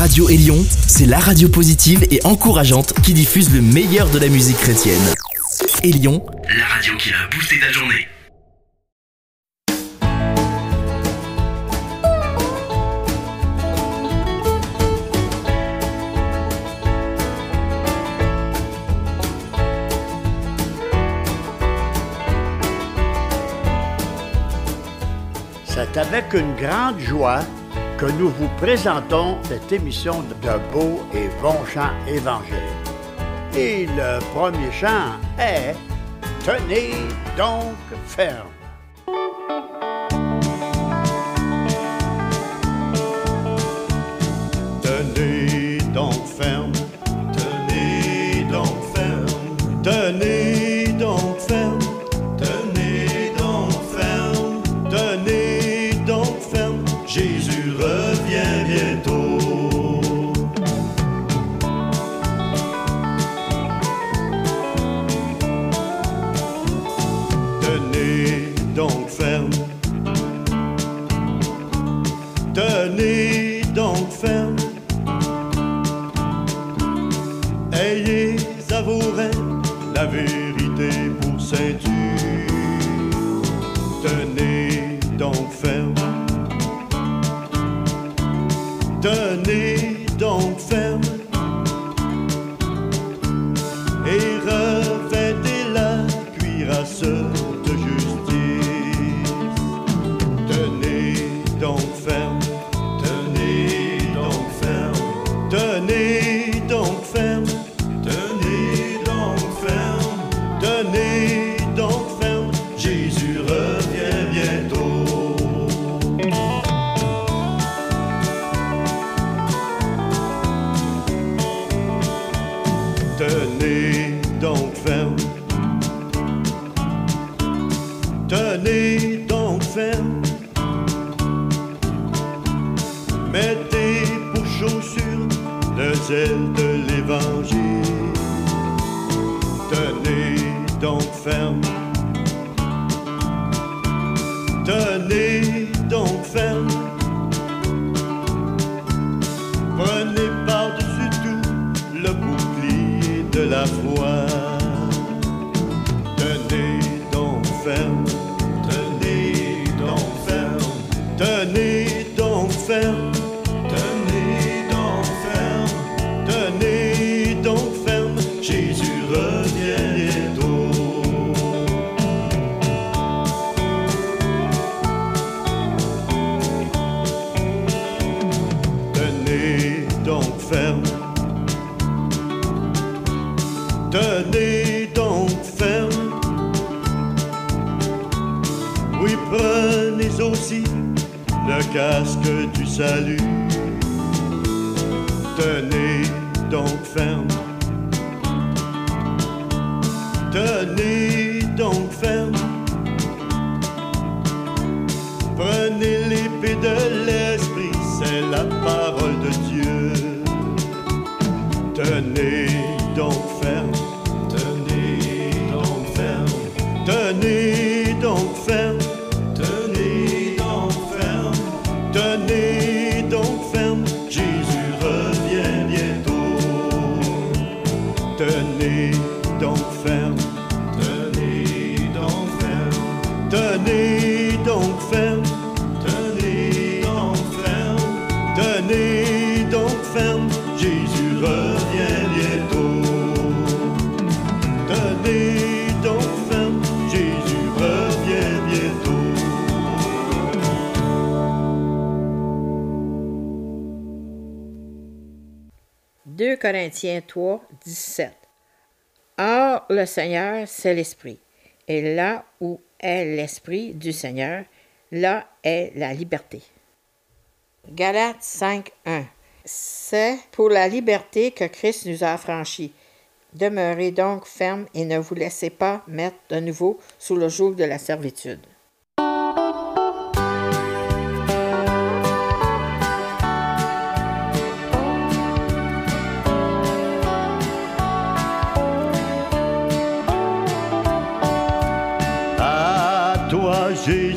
Radio Élion, c'est la radio positive et encourageante qui diffuse le meilleur de la musique chrétienne. Élion, la radio qui a boosté ta journée. C'est avec une grande joie que nous vous présentons cette émission de beaux et bons chants évangéliques. Et le premier chant est Tenez donc ferme. Tenez donc ferme, tenez donc ferme, tenez Tenez donc donc Corinthiens 3, 17. Or, le Seigneur, c'est l'Esprit. Et là où est l'Esprit du Seigneur, là est la liberté. Galates 5, 1. C'est pour la liberté que Christ nous a affranchis. Demeurez donc fermes et ne vous laissez pas mettre de nouveau sous le joug de la servitude.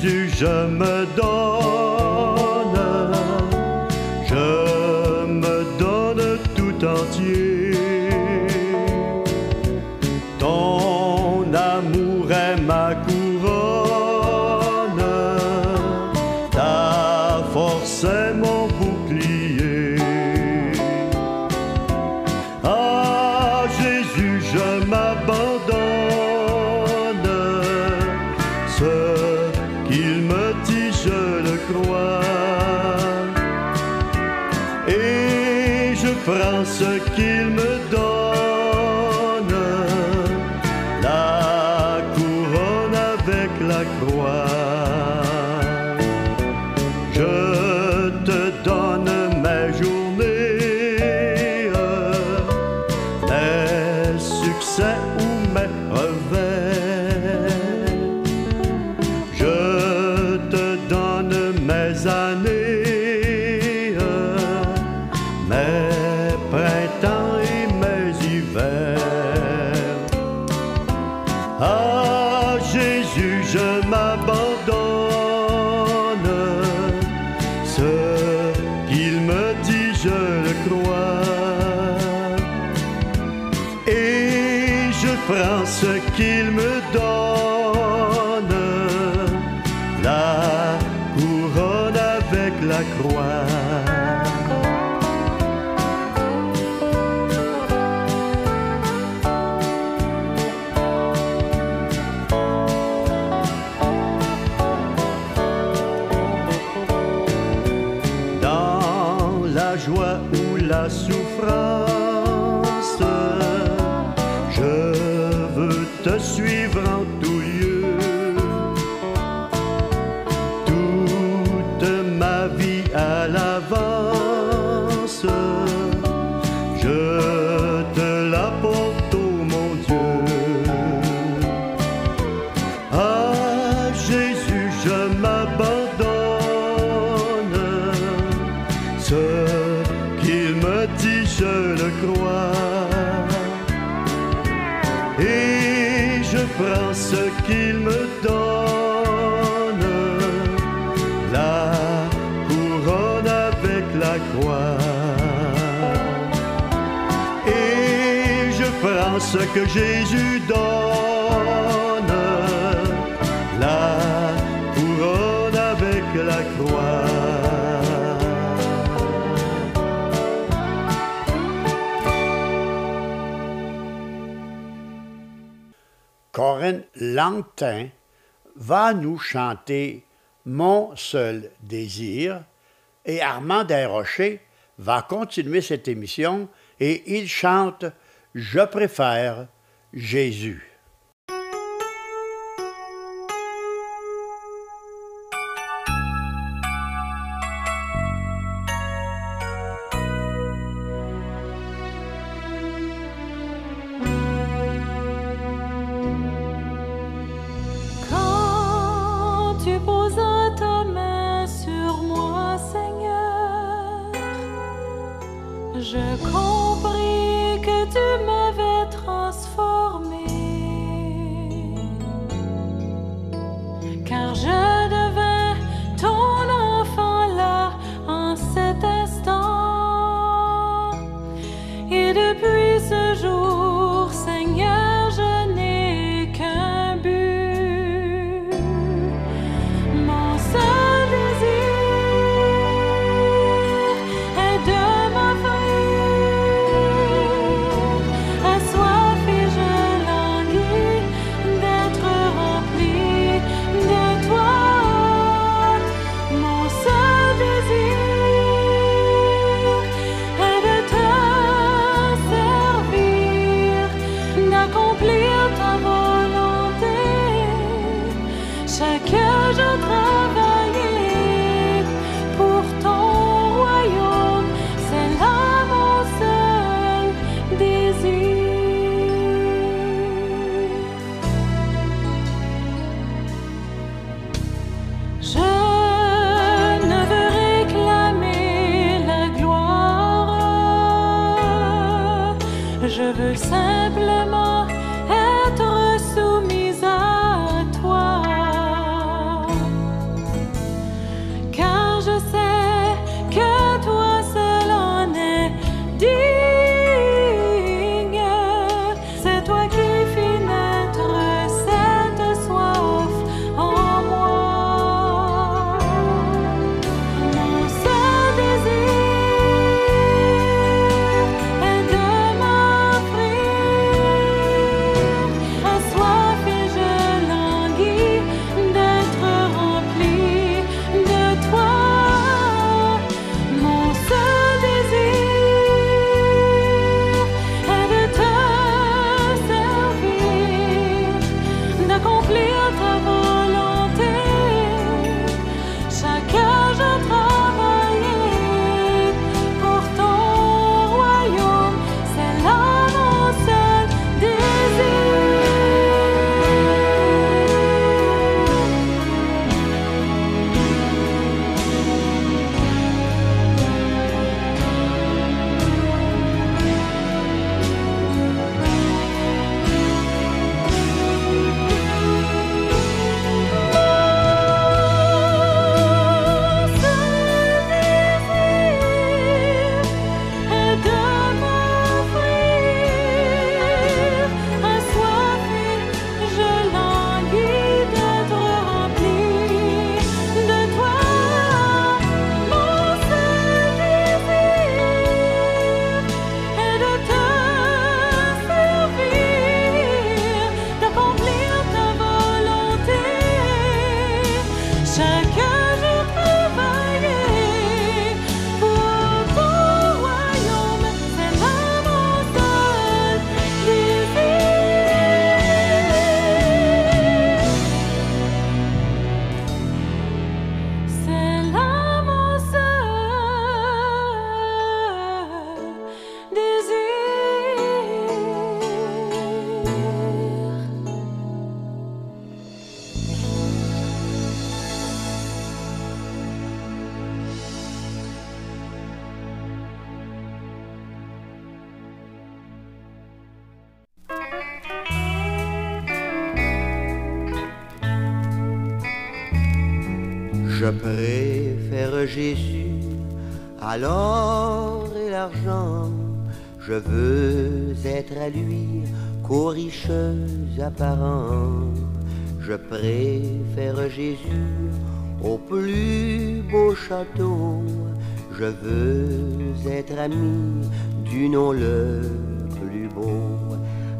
Jésus, je me donne, je me donne tout entier. Ton amour est ma couronne, ta force est mon bouclier. Ah Jésus, je m'abandonne. Jésus donne la couronne avec la croix. Corinne Lantin va nous chanter Mon seul désir et Armand Desrochers va continuer cette émission et il chante Je préfère Jésus. person préfère Jésus à l'or et l'argent. Je veux être à lui qu'aux riches apparents. Je préfère Jésus au plus beau château. Je veux être ami du nom le plus beau.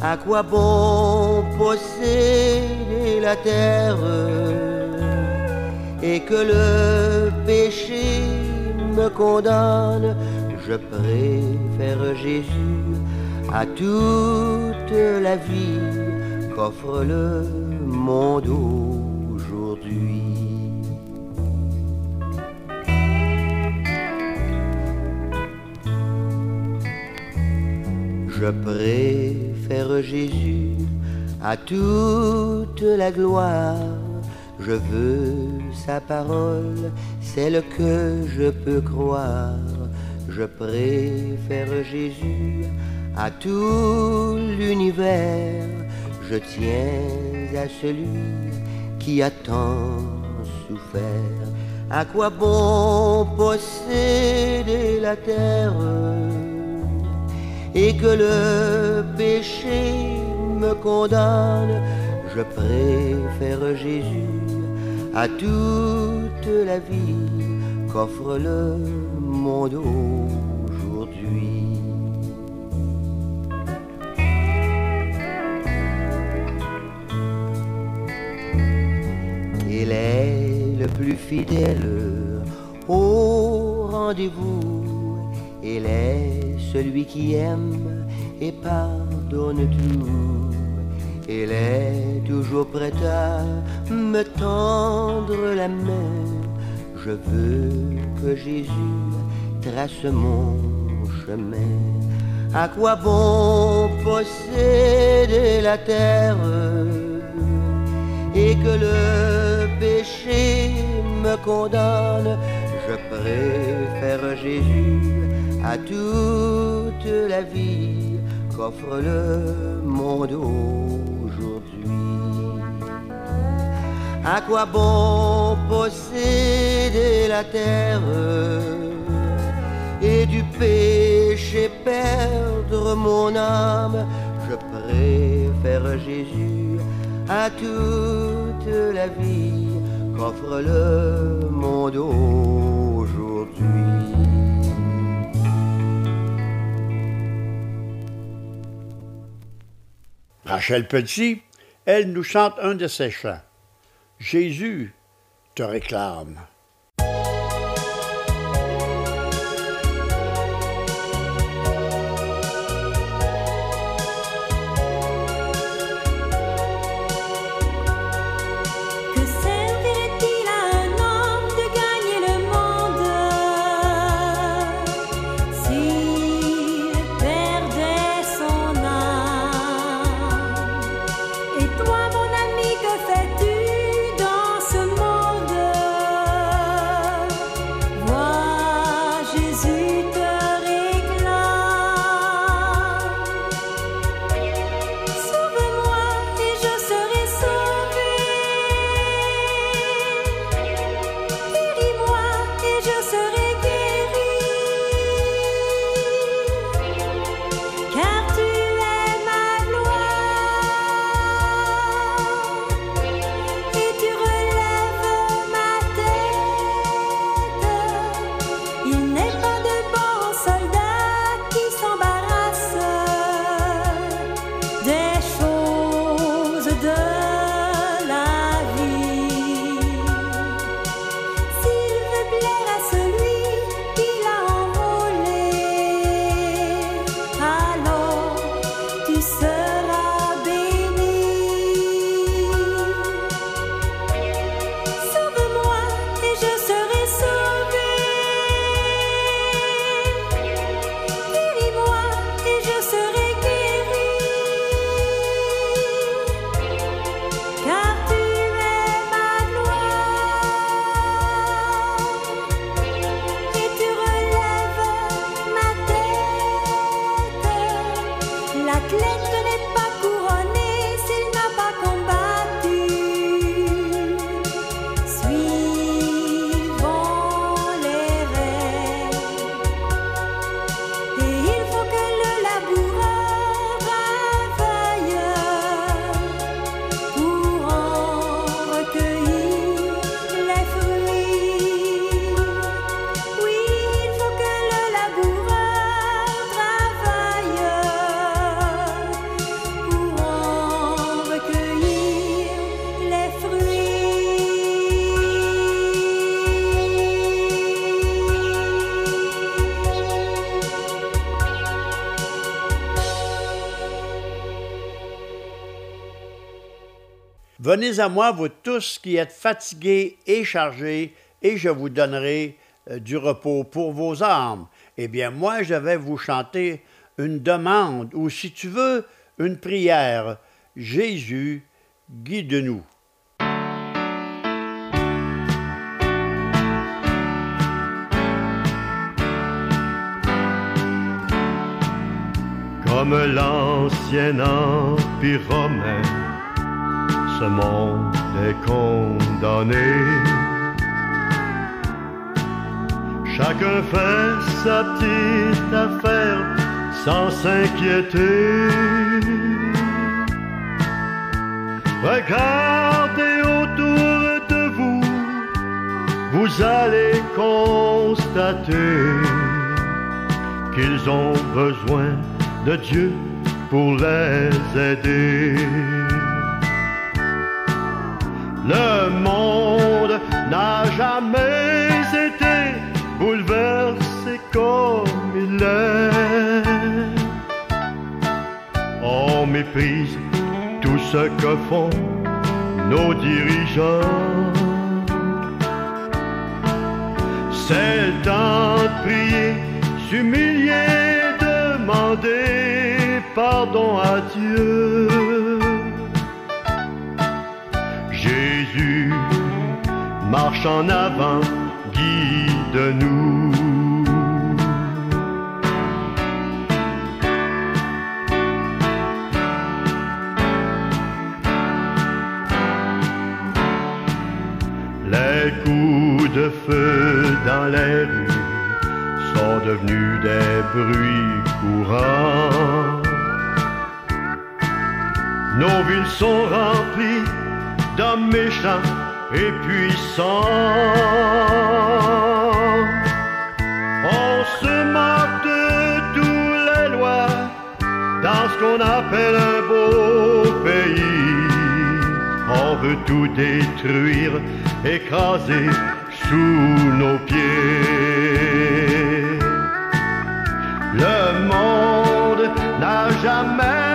À quoi bon posséder la terre? Et que le péché me condamne Je préfère Jésus à toute la vie qu'offre le monde aujourd'hui. Je préfère Jésus à toute la gloire. Je veux sa parole, celle que je peux croire. Je préfère Jésus à tout l'univers. Je tiens à celui qui a tant souffert. À quoi bon posséder la terre et que le péché me condamne, je préfère Jésus à toute la vie qu'offre le monde aujourd'hui. Il est le plus fidèle au rendez-vous. Il est celui qui aime et pardonne tout. Il est toujours prêt à me tendre la main. Je veux que Jésus trace mon chemin. À quoi bon posséder la terre et que le péché me condamne? Je préfère Jésus à toute la vie qu'offre le monde À quoi bon posséder la terre et du péché perdre mon âme? Je préfère Jésus à toute la vie qu'offre le monde aujourd'hui. Rachel Petit, elle nous chante un de ses chants. Jésus te réclame. Venez à moi, vous tous qui êtes fatigués et chargés, et je vous donnerai euh, du repos pour vos âmes. Eh bien, moi, je vais vous chanter une demande, ou si tu veux, une prière. Jésus, guide-nous. Comme l'ancien empire romain, ce monde est condamné. Chacun fait sa petite affaire sans s'inquiéter. Regardez autour de vous, vous allez constater qu'ils ont besoin de Dieu pour les aider. Le monde n'a jamais été bouleversé comme il est. On méprise tout ce que font nos dirigeants. C'est le prier, s'humilier, demander pardon à Dieu. Marche en avant, guide-nous. Les coups de feu dans les rues sont devenus des bruits courants. Nos villes sont remplies d'hommes méchants et puissants. On se moque de toutes les lois dans ce qu'on appelle un beau pays. On veut tout détruire, écraser sous nos pieds. Le monde n'a jamais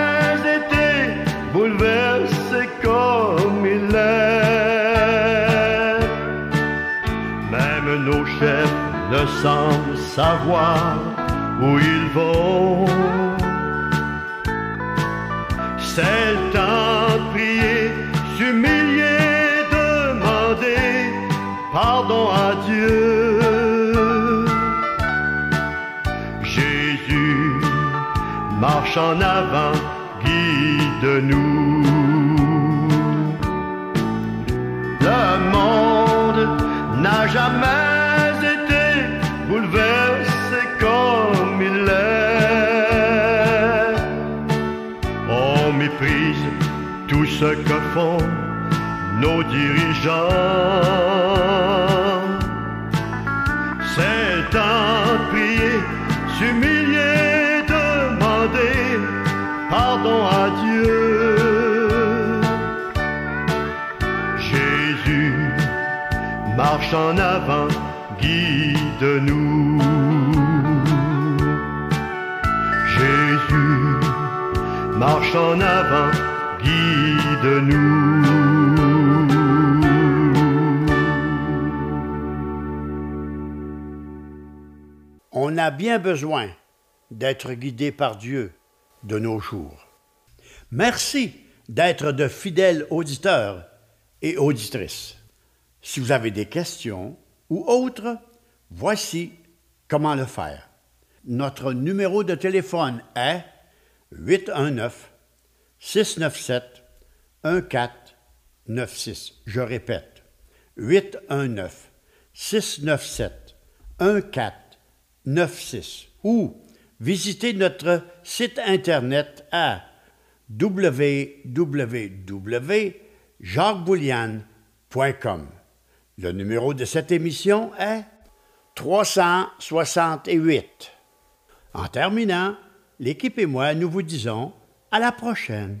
ne savoir où ils vont. C'est le temps de prier, s'humilier, demander pardon à Dieu. Jésus marche en avant, guide-nous. Le monde n'a jamais ce que font nos dirigeants. C'est de prier, s'humilier, demander pardon à Dieu. Jésus marche en avant, guide-nous. Jésus marche en avant, On a bien besoin d'être guidé par Dieu de nos jours. Merci d'être de fidèles auditeurs et auditrices. Si vous avez des questions ou autres, voici comment le faire. Notre numéro de téléphone est 819 697 1496. Je répète, 819 697 1496 ou visitez notre site internet à www.jacquesboulian.com. Le numéro de cette émission est 368. En terminant, l'équipe et moi, nous vous disons à la prochaine.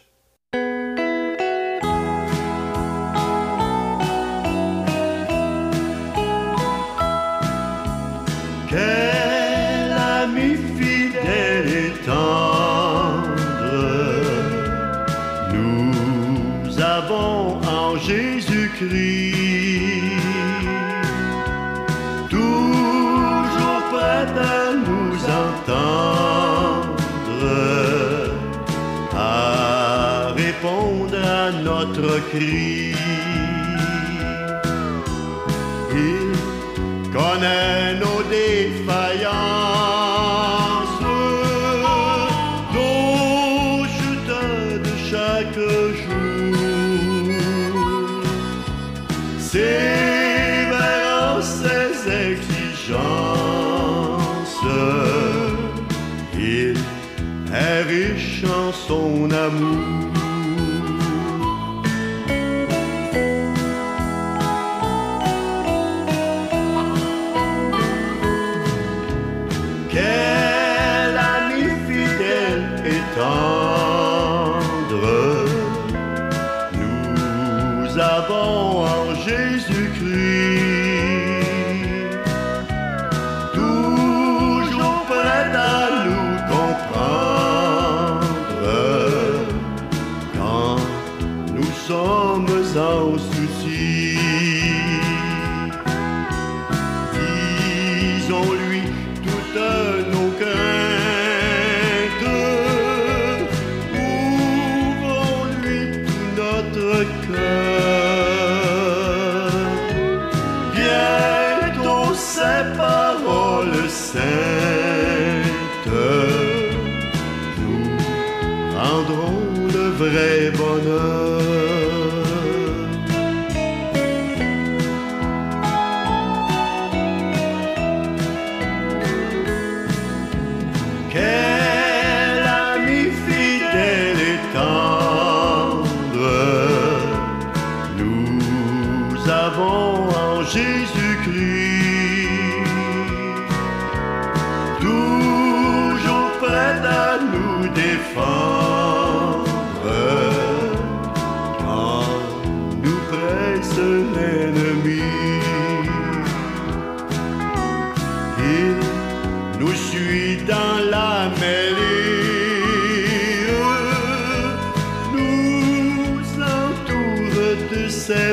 Il connaît nos défaillances, nos chutes de chaque jour. C'est vers ses exigences, il est riche en son amour. bana.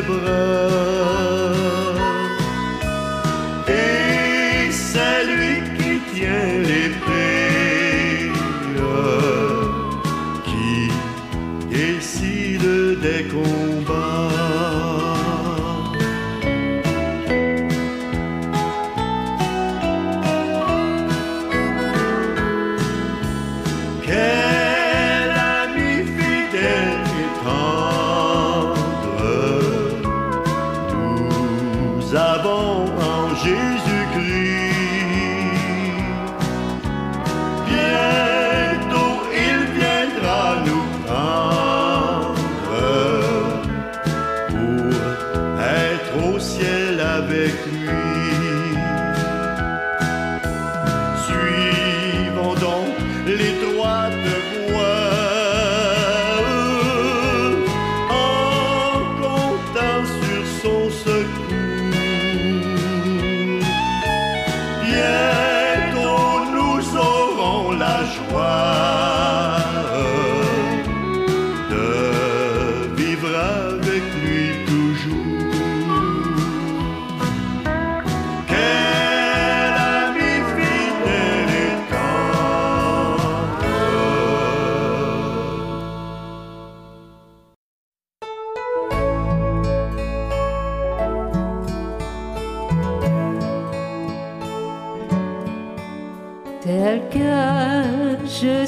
bras. au ciel avec lui.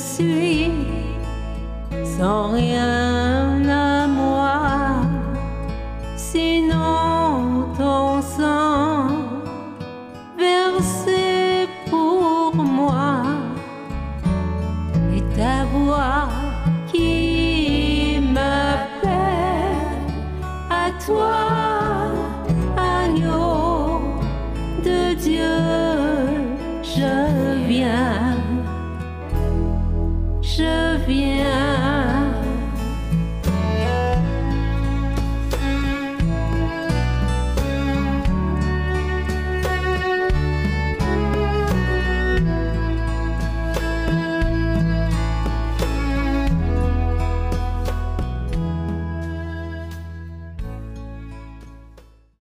suis sans rien.